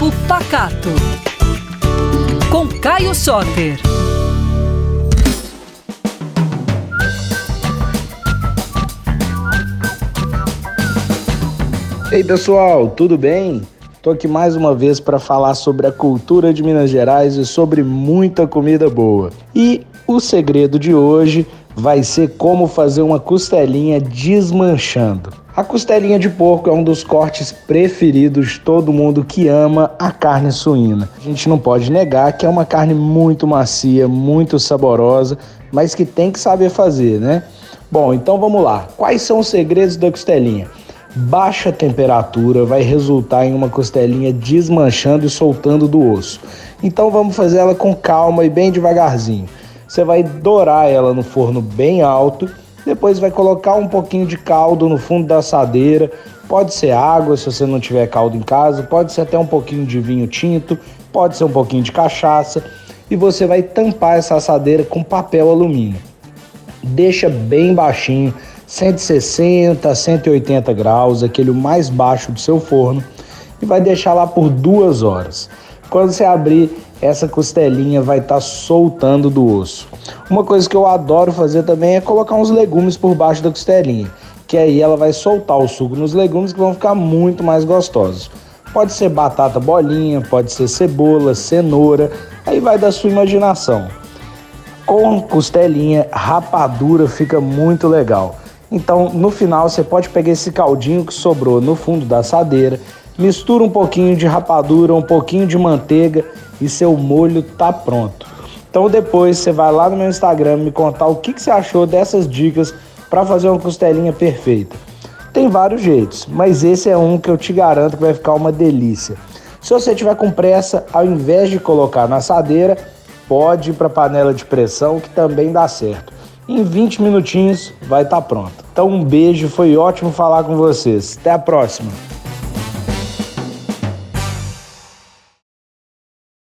Papo Pacato. Com Caio Soter. Ei pessoal, tudo bem? Estou aqui mais uma vez para falar sobre a cultura de Minas Gerais e sobre muita comida boa. E o segredo de hoje vai ser como fazer uma costelinha desmanchando. A costelinha de porco é um dos cortes preferidos de todo mundo que ama a carne suína. A gente não pode negar que é uma carne muito macia, muito saborosa, mas que tem que saber fazer, né? Bom, então vamos lá. Quais são os segredos da costelinha? Baixa temperatura vai resultar em uma costelinha desmanchando e soltando do osso. Então vamos fazer ela com calma e bem devagarzinho. Você vai dourar ela no forno bem alto, depois vai colocar um pouquinho de caldo no fundo da assadeira. Pode ser água se você não tiver caldo em casa, pode ser até um pouquinho de vinho tinto, pode ser um pouquinho de cachaça e você vai tampar essa assadeira com papel alumínio. Deixa bem baixinho 160 a 180 graus, aquele mais baixo do seu forno, e vai deixar lá por duas horas. Quando você abrir, essa costelinha vai estar tá soltando do osso. Uma coisa que eu adoro fazer também é colocar uns legumes por baixo da costelinha, que aí ela vai soltar o suco nos legumes que vão ficar muito mais gostosos. Pode ser batata bolinha, pode ser cebola, cenoura, aí vai da sua imaginação. Com costelinha, rapadura fica muito legal. Então, no final, você pode pegar esse caldinho que sobrou no fundo da assadeira, mistura um pouquinho de rapadura, um pouquinho de manteiga e seu molho tá pronto. Então, depois você vai lá no meu Instagram me contar o que, que você achou dessas dicas para fazer uma costelinha perfeita. Tem vários jeitos, mas esse é um que eu te garanto que vai ficar uma delícia. Se você tiver com pressa, ao invés de colocar na assadeira, pode ir para panela de pressão que também dá certo. Em 20 minutinhos vai estar tá pronto. Então um beijo, foi ótimo falar com vocês. Até a próxima.